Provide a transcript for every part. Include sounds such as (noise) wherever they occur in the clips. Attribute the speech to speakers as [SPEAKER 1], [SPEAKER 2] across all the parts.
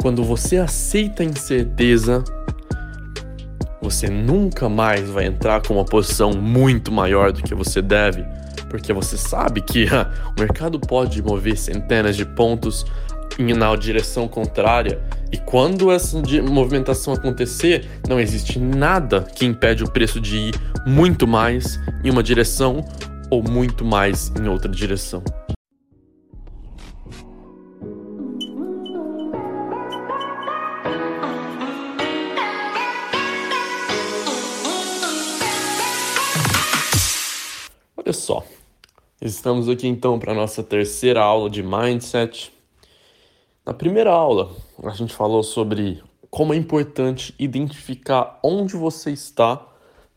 [SPEAKER 1] Quando você aceita a incerteza, você nunca mais vai entrar com uma posição muito maior do que você deve, porque você sabe que (laughs) o mercado pode mover centenas de pontos na direção contrária e quando essa movimentação acontecer, não existe nada que impede o preço de ir muito mais em uma direção ou muito mais em outra direção. Só, estamos aqui então para nossa terceira aula de Mindset. Na primeira aula, a gente falou sobre como é importante identificar onde você está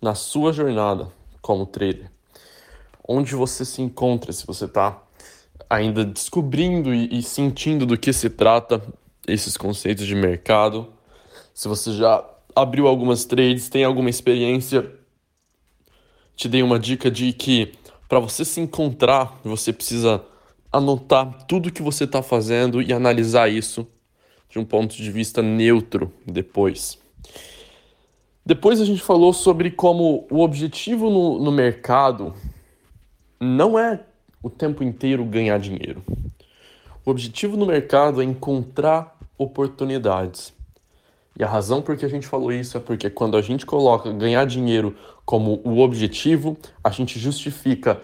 [SPEAKER 1] na sua jornada como trader. Onde você se encontra, se você está ainda descobrindo e, e sentindo do que se trata esses conceitos de mercado. Se você já abriu algumas trades, tem alguma experiência, te dei uma dica de que para você se encontrar, você precisa anotar tudo que você está fazendo e analisar isso de um ponto de vista neutro depois. Depois a gente falou sobre como o objetivo no, no mercado não é o tempo inteiro ganhar dinheiro. O objetivo no mercado é encontrar oportunidades. E a razão por que a gente falou isso é porque quando a gente coloca ganhar dinheiro como o objetivo, a gente justifica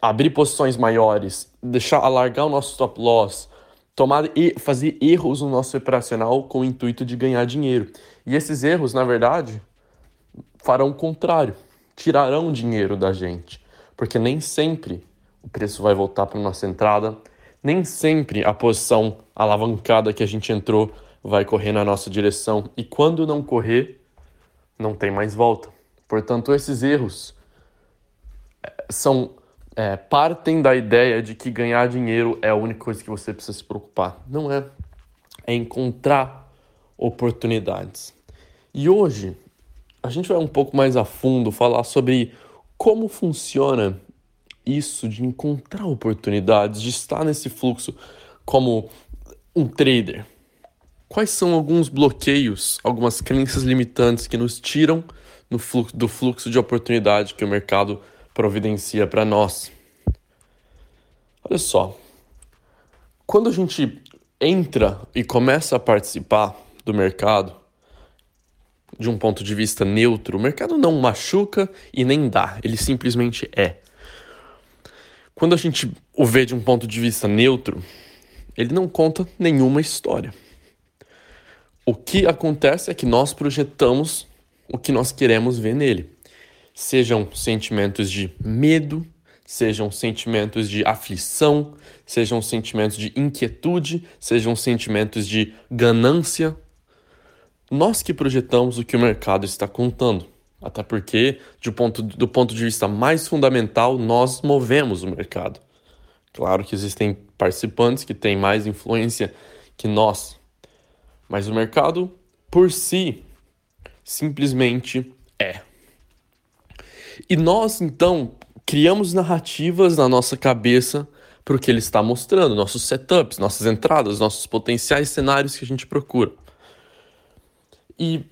[SPEAKER 1] abrir posições maiores, deixar alargar o nosso stop loss, tomar e fazer erros no nosso operacional com o intuito de ganhar dinheiro. E esses erros, na verdade, farão o contrário, tirarão dinheiro da gente, porque nem sempre o preço vai voltar para nossa entrada, nem sempre a posição alavancada que a gente entrou vai correr na nossa direção e quando não correr, não tem mais volta. Portanto, esses erros eh, são é, partem da ideia de que ganhar dinheiro é a única coisa que você precisa se preocupar. Não é. É encontrar oportunidades. E hoje a gente vai um pouco mais a fundo falar sobre como funciona isso de encontrar oportunidades, de estar nesse fluxo como um trader. Quais são alguns bloqueios, algumas crenças limitantes que nos tiram fluxo, do fluxo de oportunidade que o mercado providencia para nós? Olha só, quando a gente entra e começa a participar do mercado de um ponto de vista neutro, o mercado não machuca e nem dá, ele simplesmente é. Quando a gente o vê de um ponto de vista neutro, ele não conta nenhuma história. O que acontece é que nós projetamos o que nós queremos ver nele. Sejam sentimentos de medo, sejam sentimentos de aflição, sejam sentimentos de inquietude, sejam sentimentos de ganância. Nós que projetamos o que o mercado está contando. Até porque, do ponto, do ponto de vista mais fundamental, nós movemos o mercado. Claro que existem participantes que têm mais influência que nós, mas o mercado, por si, simplesmente é. E nós, então, criamos narrativas na nossa cabeça para o que ele está mostrando, nossos setups, nossas entradas, nossos potenciais cenários que a gente procura. E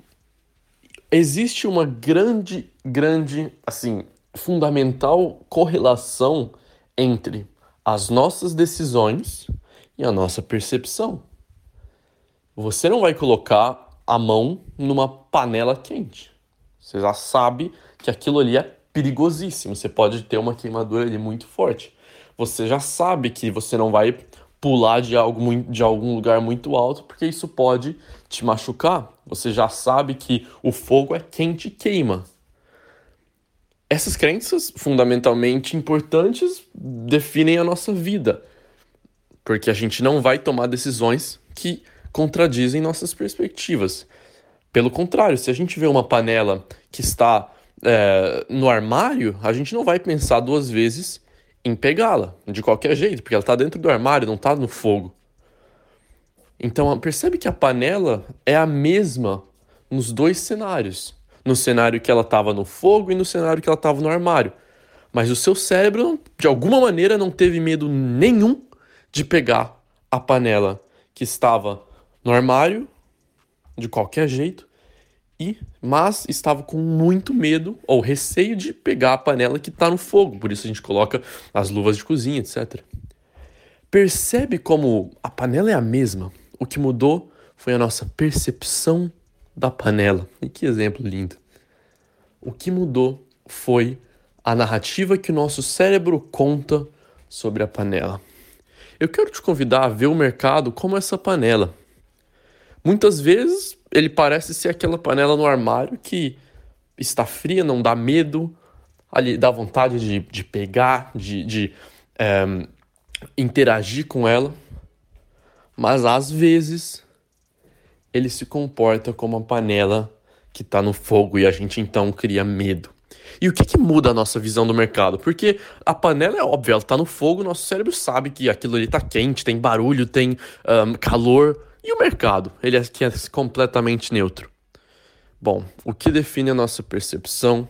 [SPEAKER 1] existe uma grande, grande, assim, fundamental correlação entre as nossas decisões e a nossa percepção. Você não vai colocar a mão numa panela quente. Você já sabe que aquilo ali é perigosíssimo. Você pode ter uma queimadura ali muito forte. Você já sabe que você não vai pular de, algo, de algum lugar muito alto, porque isso pode te machucar. Você já sabe que o fogo é quente e queima. Essas crenças, fundamentalmente importantes, definem a nossa vida, porque a gente não vai tomar decisões que contradizem nossas perspectivas. Pelo contrário, se a gente vê uma panela que está é, no armário, a gente não vai pensar duas vezes em pegá-la, de qualquer jeito, porque ela está dentro do armário, não está no fogo. Então, percebe que a panela é a mesma nos dois cenários. No cenário que ela estava no fogo e no cenário que ela estava no armário. Mas o seu cérebro, de alguma maneira, não teve medo nenhum de pegar a panela que estava no armário, de qualquer jeito, e mas estava com muito medo ou receio de pegar a panela que está no fogo, por isso a gente coloca as luvas de cozinha, etc. Percebe como a panela é a mesma? O que mudou foi a nossa percepção da panela. E que exemplo lindo! O que mudou foi a narrativa que o nosso cérebro conta sobre a panela. Eu quero te convidar a ver o mercado como essa panela. Muitas vezes ele parece ser aquela panela no armário que está fria, não dá medo, ali dá vontade de, de pegar, de, de é, interagir com ela, mas às vezes ele se comporta como uma panela que está no fogo e a gente então cria medo. E o que, que muda a nossa visão do mercado? Porque a panela é óbvia, ela está no fogo, nosso cérebro sabe que aquilo ali está quente, tem barulho, tem um, calor. E o mercado? Ele é, completamente neutro. Bom, o que define a nossa percepção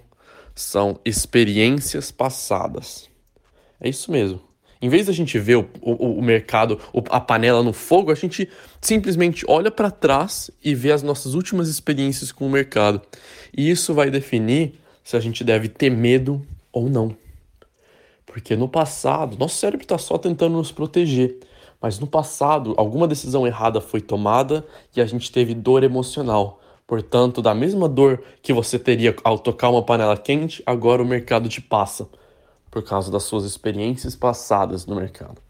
[SPEAKER 1] são experiências passadas. É isso mesmo. Em vez da gente ver o, o, o mercado, a panela no fogo, a gente simplesmente olha para trás e vê as nossas últimas experiências com o mercado. E isso vai definir se a gente deve ter medo ou não. Porque no passado, nosso cérebro está só tentando nos proteger. Mas no passado, alguma decisão errada foi tomada e a gente teve dor emocional. Portanto, da mesma dor que você teria ao tocar uma panela quente, agora o mercado te passa, por causa das suas experiências passadas no mercado.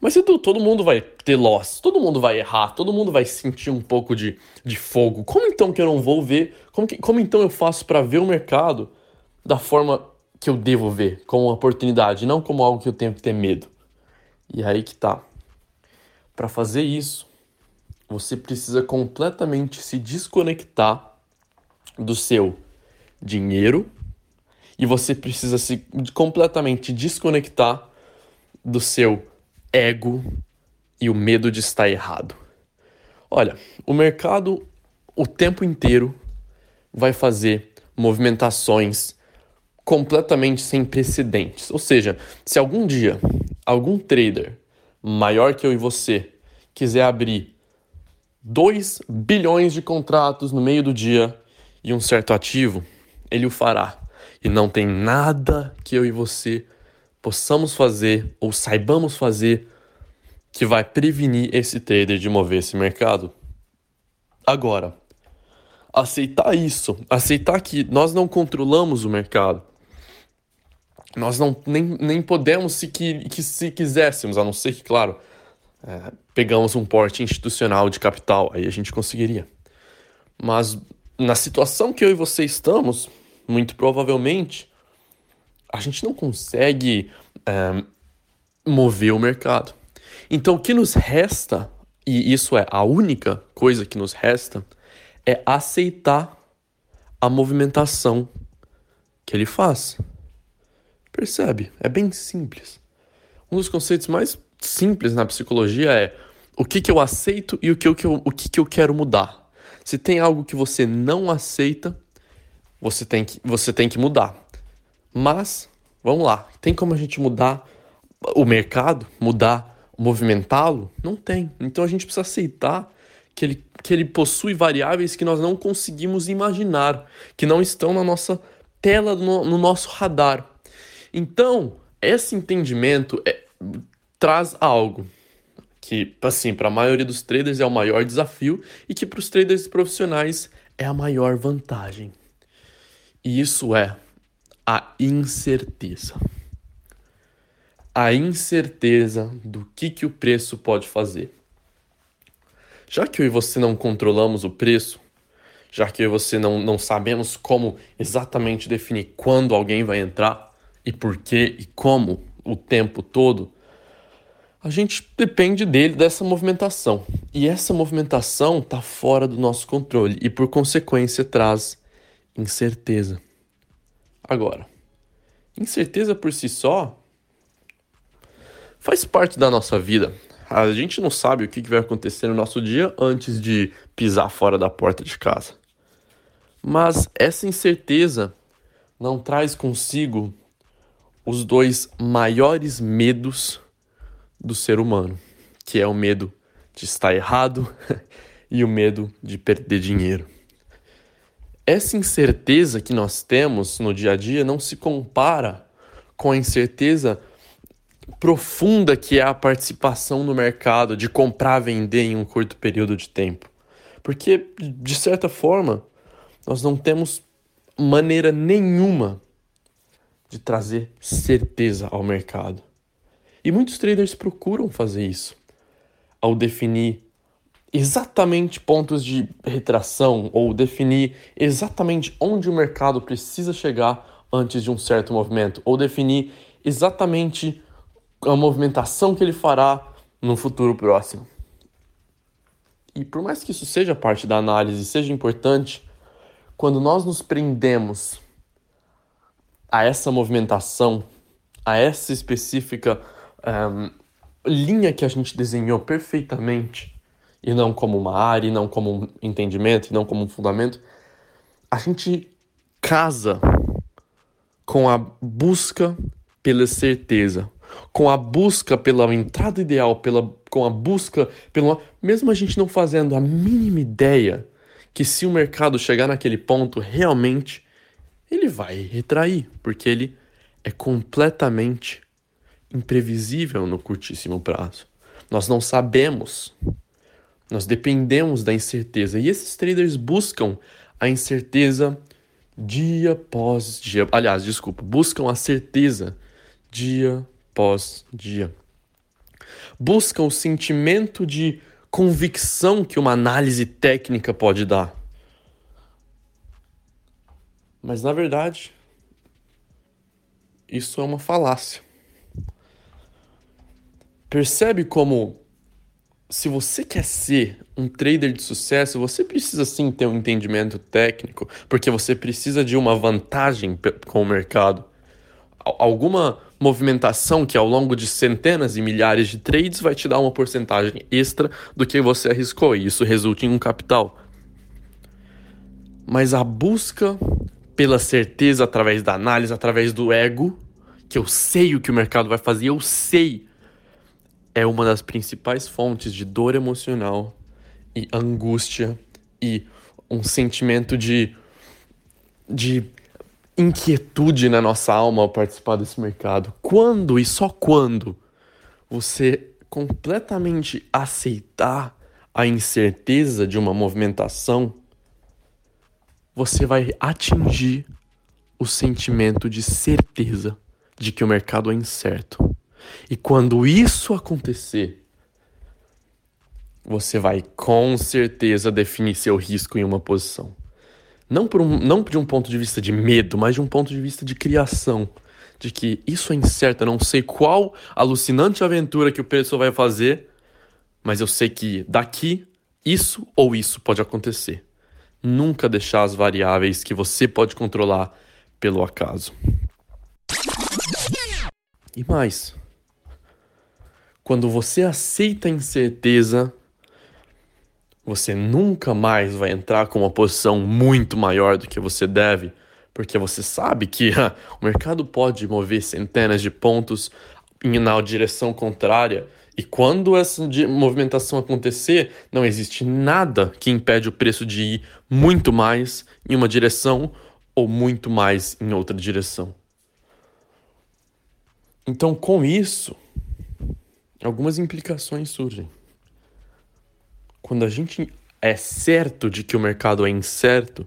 [SPEAKER 1] Mas Edu, todo mundo vai ter loss, todo mundo vai errar, todo mundo vai sentir um pouco de, de fogo. Como então que eu não vou ver? Como, que, como então eu faço para ver o mercado da forma que eu devo ver como uma oportunidade, não como algo que eu tenho que ter medo. E aí que tá. Para fazer isso, você precisa completamente se desconectar do seu dinheiro e você precisa se completamente desconectar do seu ego e o medo de estar errado. Olha, o mercado o tempo inteiro vai fazer movimentações completamente sem precedentes. Ou seja, se algum dia algum trader maior que eu e você quiser abrir 2 bilhões de contratos no meio do dia e um certo ativo, ele o fará. E não tem nada que eu e você possamos fazer ou saibamos fazer que vai prevenir esse trader de mover esse mercado. Agora, aceitar isso, aceitar que nós não controlamos o mercado, nós não nem, nem podemos se que, que se quiséssemos, a não ser que, claro, é, pegamos um porte institucional de capital, aí a gente conseguiria. Mas na situação que eu e você estamos, muito provavelmente, a gente não consegue é, mover o mercado. Então o que nos resta, e isso é a única coisa que nos resta, é aceitar a movimentação que ele faz. Percebe? É bem simples. Um dos conceitos mais simples na psicologia é o que, que eu aceito e o que, eu, o que, que eu quero mudar. Se tem algo que você não aceita, você tem que, você tem que mudar. Mas, vamos lá, tem como a gente mudar o mercado, mudar, movimentá-lo? Não tem. Então a gente precisa aceitar que ele, que ele possui variáveis que nós não conseguimos imaginar, que não estão na nossa tela, no, no nosso radar. Então, esse entendimento é, traz algo que, assim, para a maioria dos traders é o maior desafio e que para os traders profissionais é a maior vantagem. E isso é a incerteza. A incerteza do que, que o preço pode fazer. Já que eu e você não controlamos o preço, já que eu e você não, não sabemos como exatamente definir quando alguém vai entrar, e por quê e como o tempo todo, a gente depende dele, dessa movimentação. E essa movimentação está fora do nosso controle e, por consequência, traz incerteza. Agora, incerteza por si só faz parte da nossa vida. A gente não sabe o que vai acontecer no nosso dia antes de pisar fora da porta de casa. Mas essa incerteza não traz consigo os dois maiores medos do ser humano, que é o medo de estar errado (laughs) e o medo de perder dinheiro. Essa incerteza que nós temos no dia a dia não se compara com a incerteza profunda que é a participação no mercado, de comprar, vender em um curto período de tempo. Porque, de certa forma, nós não temos maneira nenhuma de trazer certeza ao mercado. E muitos traders procuram fazer isso ao definir exatamente pontos de retração ou definir exatamente onde o mercado precisa chegar antes de um certo movimento ou definir exatamente a movimentação que ele fará no futuro próximo. E por mais que isso seja parte da análise, seja importante, quando nós nos prendemos a essa movimentação, a essa específica um, linha que a gente desenhou perfeitamente, e não como uma área, e não como um entendimento, e não como um fundamento, a gente casa com a busca pela certeza, com a busca pela entrada ideal, pela, com a busca pelo. Mesmo a gente não fazendo a mínima ideia que se o mercado chegar naquele ponto, realmente ele vai retrair, porque ele é completamente imprevisível no curtíssimo prazo. Nós não sabemos. Nós dependemos da incerteza. E esses traders buscam a incerteza dia após dia. Aliás, desculpa, buscam a certeza dia após dia. Buscam o sentimento de convicção que uma análise técnica pode dar. Mas na verdade, isso é uma falácia. Percebe como se você quer ser um trader de sucesso, você precisa sim ter um entendimento técnico, porque você precisa de uma vantagem com o mercado. Alguma movimentação que ao longo de centenas e milhares de trades vai te dar uma porcentagem extra do que você arriscou, e isso resulta em um capital. Mas a busca pela certeza através da análise, através do ego, que eu sei o que o mercado vai fazer, eu sei é uma das principais fontes de dor emocional e angústia e um sentimento de, de inquietude na nossa alma ao participar desse mercado. Quando e só quando você completamente aceitar a incerteza de uma movimentação, você vai atingir o sentimento de certeza de que o mercado é incerto. E quando isso acontecer, você vai com certeza definir seu risco em uma posição. Não, por um, não de um ponto de vista de medo, mas de um ponto de vista de criação. De que isso é incerto, eu não sei qual alucinante aventura que o pessoal vai fazer, mas eu sei que daqui isso ou isso pode acontecer. Nunca deixar as variáveis que você pode controlar pelo acaso. E mais, quando você aceita a incerteza, você nunca mais vai entrar com uma posição muito maior do que você deve, porque você sabe que (laughs) o mercado pode mover centenas de pontos na direção contrária. E quando essa movimentação acontecer, não existe nada que impede o preço de ir muito mais em uma direção ou muito mais em outra direção. Então, com isso, algumas implicações surgem. Quando a gente é certo de que o mercado é incerto,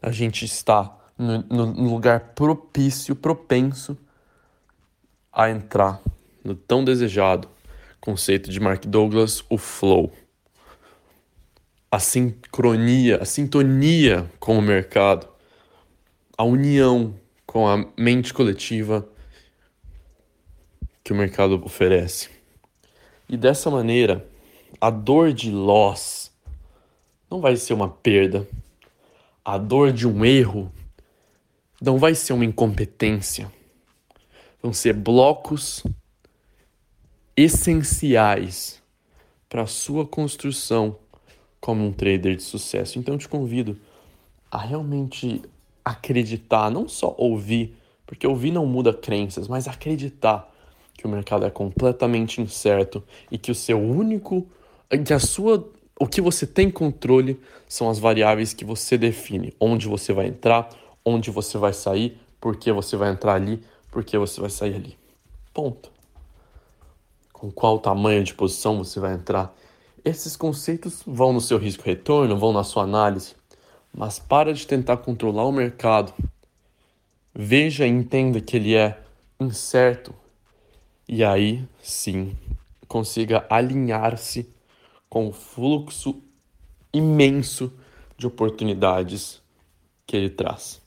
[SPEAKER 1] a gente está no, no lugar propício, propenso a entrar no tão desejado conceito de Mark Douglas, o flow. A sincronia, a sintonia com o mercado, a união com a mente coletiva que o mercado oferece. E dessa maneira, a dor de loss não vai ser uma perda. A dor de um erro não vai ser uma incompetência. Vão ser blocos essenciais para a sua construção como um trader de sucesso. Então eu te convido a realmente acreditar, não só ouvir, porque ouvir não muda crenças, mas acreditar que o mercado é completamente incerto e que o seu único, que a sua, o que você tem controle são as variáveis que você define, onde você vai entrar, onde você vai sair, por que você vai entrar ali, por que você vai sair ali. Ponto. Com qual tamanho de posição você vai entrar. Esses conceitos vão no seu risco retorno, vão na sua análise, mas para de tentar controlar o mercado. Veja e entenda que ele é incerto, e aí sim consiga alinhar-se com o fluxo imenso de oportunidades que ele traz.